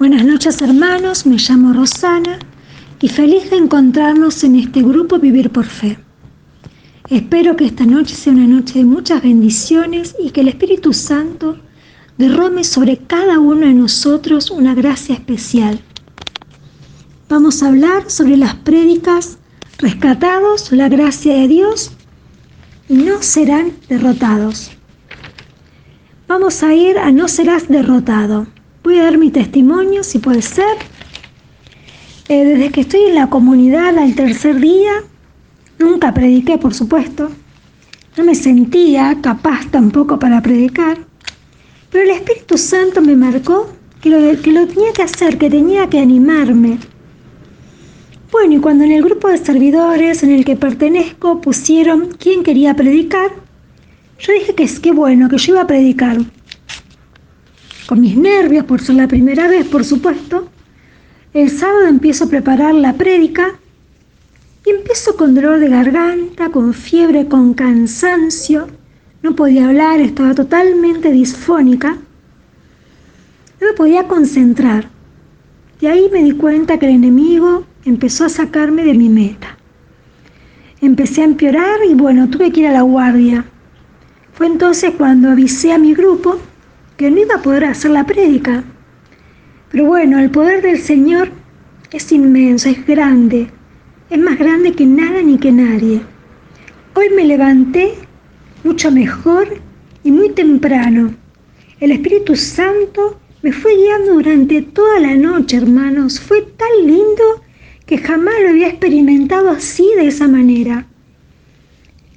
Buenas noches hermanos, me llamo Rosana y feliz de encontrarnos en este grupo Vivir por Fe. Espero que esta noche sea una noche de muchas bendiciones y que el Espíritu Santo derrame sobre cada uno de nosotros una gracia especial. Vamos a hablar sobre las prédicas rescatados, la gracia de Dios no serán derrotados. Vamos a ir a No serás derrotado. Voy a dar mi testimonio, si puede ser. Eh, desde que estoy en la comunidad al tercer día, nunca prediqué, por supuesto. No me sentía capaz tampoco para predicar. Pero el Espíritu Santo me marcó que lo, que lo tenía que hacer, que tenía que animarme. Bueno, y cuando en el grupo de servidores en el que pertenezco pusieron quién quería predicar, yo dije que es que bueno, que yo iba a predicar con mis nervios por ser la primera vez, por supuesto. El sábado empiezo a preparar la prédica y empiezo con dolor de garganta, con fiebre, con cansancio. No podía hablar, estaba totalmente disfónica. No me podía concentrar. Y ahí me di cuenta que el enemigo empezó a sacarme de mi meta. Empecé a empeorar y bueno, tuve que ir a la guardia. Fue entonces cuando avisé a mi grupo que no iba a poder hacer la prédica. Pero bueno, el poder del Señor es inmenso, es grande, es más grande que nada ni que nadie. Hoy me levanté mucho mejor y muy temprano. El Espíritu Santo me fue guiando durante toda la noche, hermanos. Fue tan lindo que jamás lo había experimentado así, de esa manera.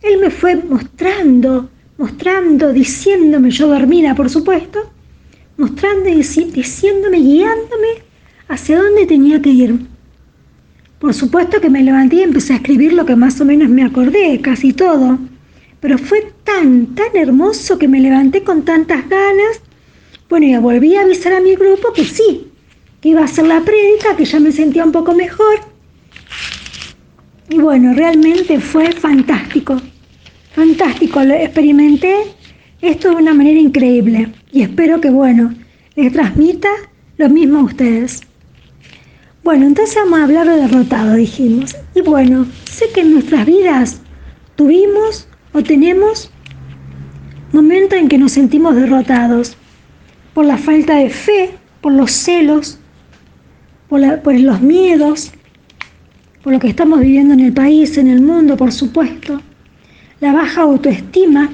Él me fue mostrando mostrando, diciéndome, yo dormida por supuesto, mostrando y diciéndome, guiándome hacia dónde tenía que ir. Por supuesto que me levanté y empecé a escribir lo que más o menos me acordé, casi todo. Pero fue tan, tan hermoso que me levanté con tantas ganas. Bueno, y volví a avisar a mi grupo que sí, que iba a hacer la prédica, que ya me sentía un poco mejor. Y bueno, realmente fue fantástico. Fantástico, lo experimenté esto de una manera increíble y espero que, bueno, les transmita lo mismo a ustedes. Bueno, entonces vamos a hablar de derrotado, dijimos. Y bueno, sé que en nuestras vidas tuvimos o tenemos momentos en que nos sentimos derrotados por la falta de fe, por los celos, por, por los miedos, por lo que estamos viviendo en el país, en el mundo, por supuesto la baja autoestima,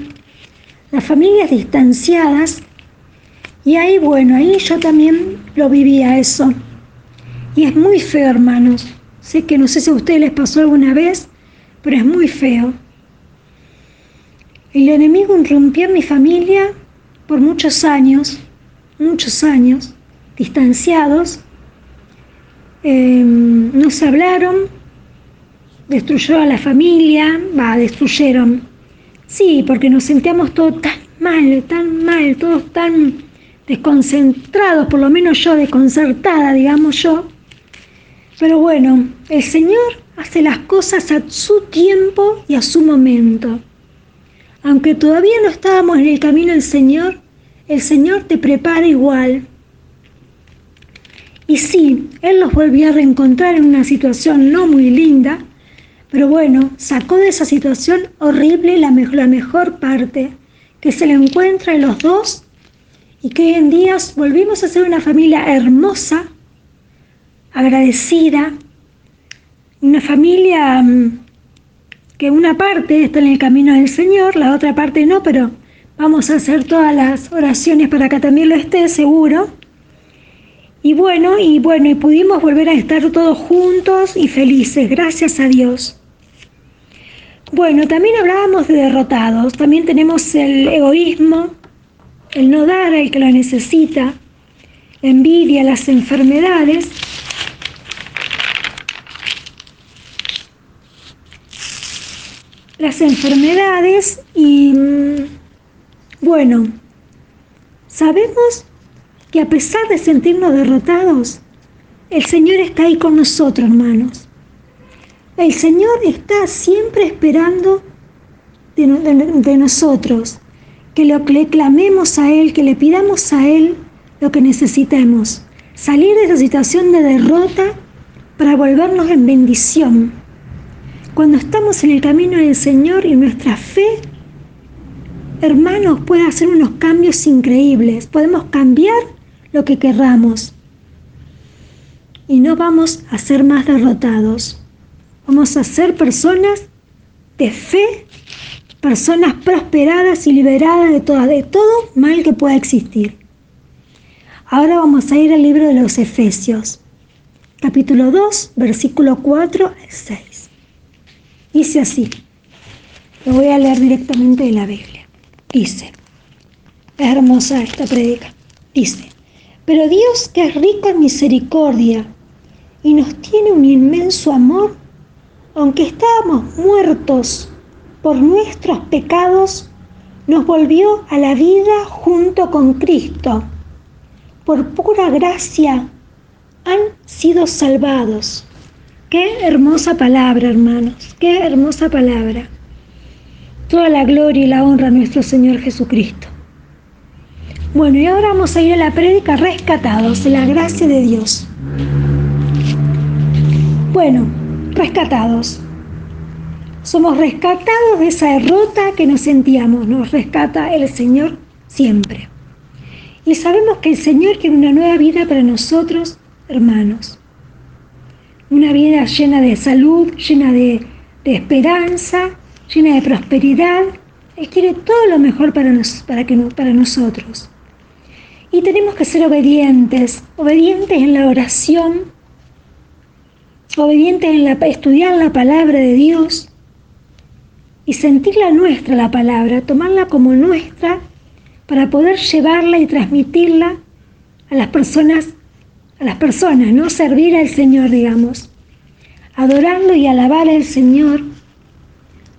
las familias distanciadas. Y ahí, bueno, ahí yo también lo vivía eso. Y es muy feo, hermanos. Sé que no sé si a ustedes les pasó alguna vez, pero es muy feo. El enemigo irrumpió en mi familia por muchos años, muchos años, distanciados. Em, no se hablaron, destruyó a la familia, va, destruyeron. Sí, porque nos sentíamos todos tan mal, tan mal, todos tan desconcentrados, por lo menos yo desconcertada, digamos yo. Pero bueno, el Señor hace las cosas a su tiempo y a su momento. Aunque todavía no estábamos en el camino del Señor, el Señor te prepara igual. Y sí, Él los volvió a reencontrar en una situación no muy linda, pero bueno, sacó de esa situación horrible la, mejor parte, que se le encuentra en los dos y que hoy en día volvimos a ser una familia hermosa, agradecida, una familia mm, que una parte está en el camino del Señor, la otra parte no, pero vamos a hacer todas las oraciones para que también lo esté seguro. Y bueno, y bueno, y pudimos volver a estar todos juntos y felices, gracias a Dios. Bueno, también hablábamos de derrotados, también tenemos el egoísmo, el no dar al que lo necesita, envidia, las enfermedades. Las enfermedades y mm, bueno, sabemos que a pesar de sentirnos derrotados, el Señor está ahí con nosotros, hermanos. El Señor está siempre esperando de, nosotros que lo, le clamemos a Él, que le pidamos a Él lo que necesitemos. salir de esa situación de derrota para volvernos en bendición. Cuando estamos en el camino del Señor y nuestra fe, hermanos, puede hacer unos cambios increíbles. Podemos cambiar lo que querramos y no vamos a ser más derrotados. Vamos a ser personas de fe, personas prosperadas y liberadas de todo, de todo mal que pueda existir. Ahora vamos a ir al libro de los Efesios, capítulo 2, versículo 4 al 6. Dice así, lo voy a leer directamente de la Biblia. Dice, es hermosa esta predica. Dice, pero Dios que es rico en misericordia y nos tiene un inmenso amor, aunque estábamos muertos por nuestros pecados, nos volvió a la vida junto con Cristo por pura gracia han sido salvados. Qué hermosa palabra, hermanos, qué hermosa palabra. Toda la gloria y la honra a nuestro Señor Jesucristo. Bueno, y ahora vamos a ir a la prédica rescatados de la gracia de Dios. Bueno, rescatados. Somos rescatados de esa derrota que nos sentíamos. Nos rescata el Señor siempre. Y sabemos que el Señor quiere una nueva vida para nosotros, hermanos. Una vida llena de salud, llena de, esperanza, llena de prosperidad. Él quiere todo lo mejor para, para, que, para nosotros. Y tenemos que ser obedientes, obedientes en la oración, obedientes en la, estudiar la palabra de Dios y sentirla nuestra la palabra, tomarla como nuestra para poder llevarla y transmitirla a las personas, a las personas, no servir al Señor, digamos, adorarlo y alabar al Señor,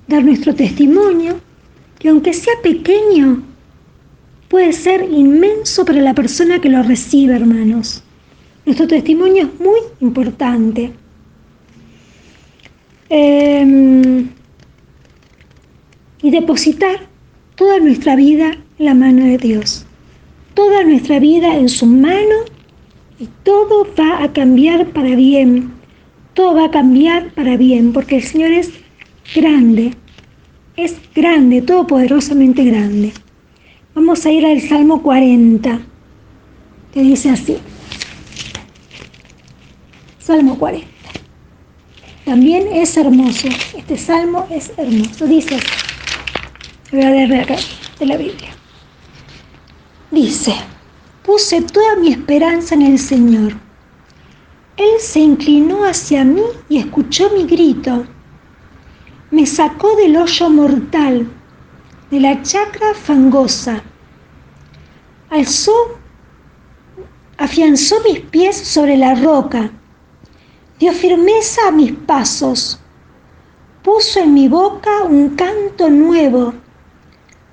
dar nuestro testimonio, que aunque sea pequeño, puede ser inmenso para la persona que lo recibe, hermanos. Nuestro testimonio es muy importante. Em, y depositar toda nuestra vida la mano de Dios. Toda nuestra vida en su mano y todo va a cambiar para bien. Todo va a cambiar para bien porque el Señor es grande. Es grande, todopoderosamente grande. Vamos a ir al Salmo 40, que dice así. Salmo 40. También es hermoso. Este salmo es hermoso. Dice. Voy a leer de la Biblia. Dice, puse toda mi esperanza en el Señor. Él se inclinó hacia mí y escuchó mi grito. Me sacó del hoyo mortal, de la chacra fangosa. Alzó, afianzó mis pies sobre la roca, dio firmeza a mis pasos, puso en mi boca un canto nuevo,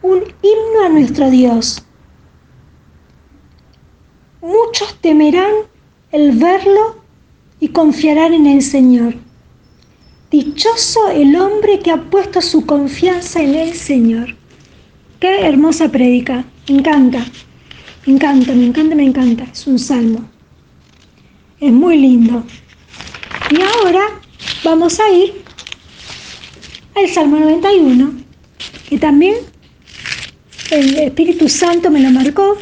un himno a nuestro Dios. Muchos temerán el verlo y confiarán en el Señor. Dichoso el hombre que ha puesto su confianza en el Señor. Qué hermosa prédica. Me encanta. Me encanta, me encanta, me encanta. Es un salmo. Es muy lindo. Y ahora vamos a ir al Salmo 91, que también el Espíritu Santo me lo marcó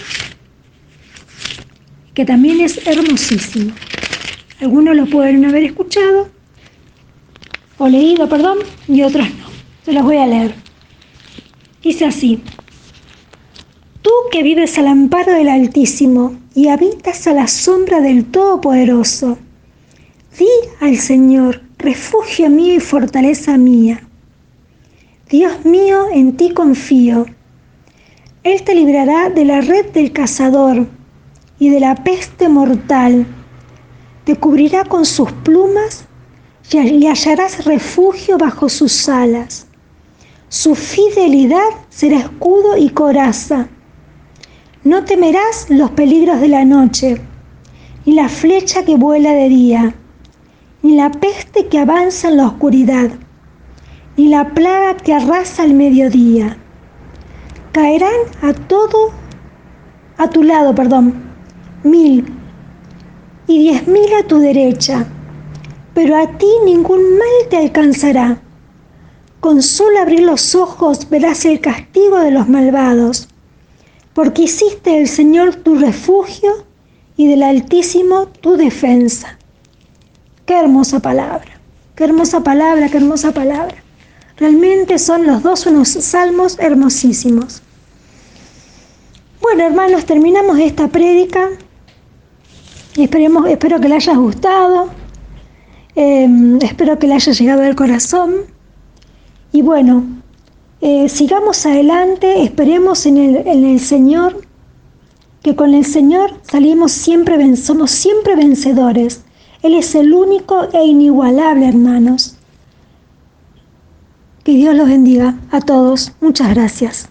que también es hermosísimo. Algunos lo pueden haber escuchado o leído, perdón, y otros no. Se los voy a leer. Dice así, Tú que vives al amparo del Altísimo y habitas a la sombra del Todopoderoso, di al Señor, refugio mío y fortaleza mía. Dios mío, en ti confío. Él te librará de la red del cazador y de la peste mortal. Te cubrirá con sus plumas y hallarás refugio bajo sus alas. Su fidelidad será escudo y coraza. No temerás los peligros de la noche, ni la flecha que vuela de día, ni la peste que avanza en la oscuridad, ni la plaga que arrasa al mediodía. Caerán a todo a tu lado, perdón, mil y diez mil a tu derecha, pero a ti ningún mal te alcanzará. Con solo abrir los ojos verás el castigo de los malvados, porque hiciste el Señor tu refugio y del Altísimo tu defensa. Qué hermosa palabra, qué hermosa palabra, qué hermosa palabra. Realmente son los dos unos salmos hermosísimos. Bueno, hermanos, terminamos esta prédica. Esperemos, espero que le haya gustado. Em, espero que le haya llegado al corazón. Y bueno, eh, sigamos adelante, esperemos en el, en el, Señor, que con el Señor salimos siempre, somos siempre vencedores. Él es el único e inigualable, hermanos. Que Dios los bendiga a todos. Muchas gracias.